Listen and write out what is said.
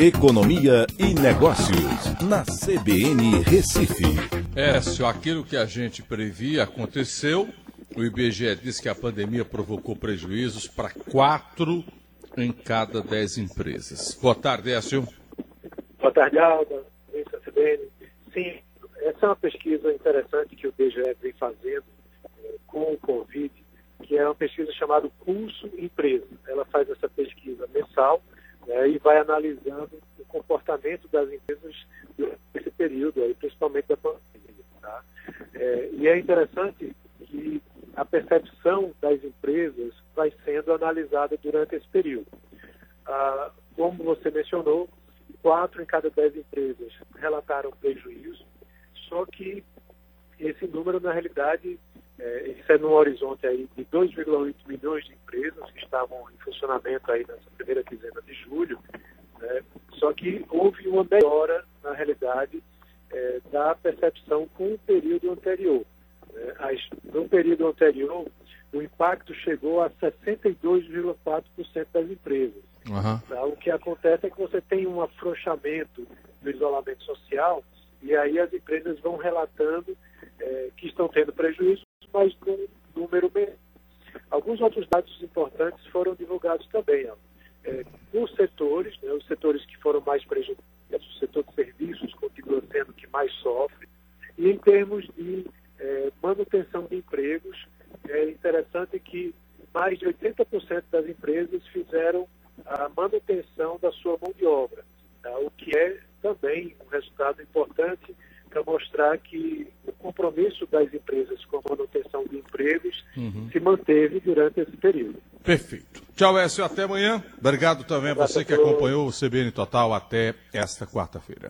Economia e Negócios, na CBN Recife. Écio, aquilo que a gente previa aconteceu. O IBGE disse que a pandemia provocou prejuízos para quatro em cada dez empresas. Boa tarde, Écio. Boa tarde, Alda. CBN. Sim, essa é uma pesquisa interessante que o IBGE vem fazendo eh, com o Covid, que é uma pesquisa chamada Pulso Empresa. Ela faz essa pesquisa mensal né, e vai analisando o comportamento das empresas nesse período, aí, principalmente da pandemia. Tá? É, e é interessante que a percepção das empresas vai sendo analisada durante esse período. Ah, como você mencionou, quatro em cada dez empresas relataram prejuízo, só que esse número, na realidade, é, isso é no horizonte aí de 2,8 milhões de empresas que estavam em funcionamento aí nessa primeira quinzena de julho, né? só que houve uma melhora, na realidade, é, da percepção com o período anterior. Né? As, no período anterior, o impacto chegou a 62,4% das empresas. Uhum. Tá? O que acontece é que você tem um afrouxamento do isolamento social e aí as empresas vão relatando é, que estão tendo prejuízo mas num número menor. Alguns outros dados importantes foram divulgados também. É, setores, né, os setores que foram mais prejudicados, o setor de serviços continua sendo o que mais sofre. E em termos de é, manutenção de empregos, é interessante que mais de 80% das empresas fizeram a manutenção da sua mão de obra, tá? o que é também um resultado importante para mostrar que o compromisso das empresas com a manutenção de empregos uhum. se manteve durante esse período. Perfeito. Tchau, Écio. Até amanhã. Obrigado também a você que acompanhou o CBN Total até esta quarta-feira.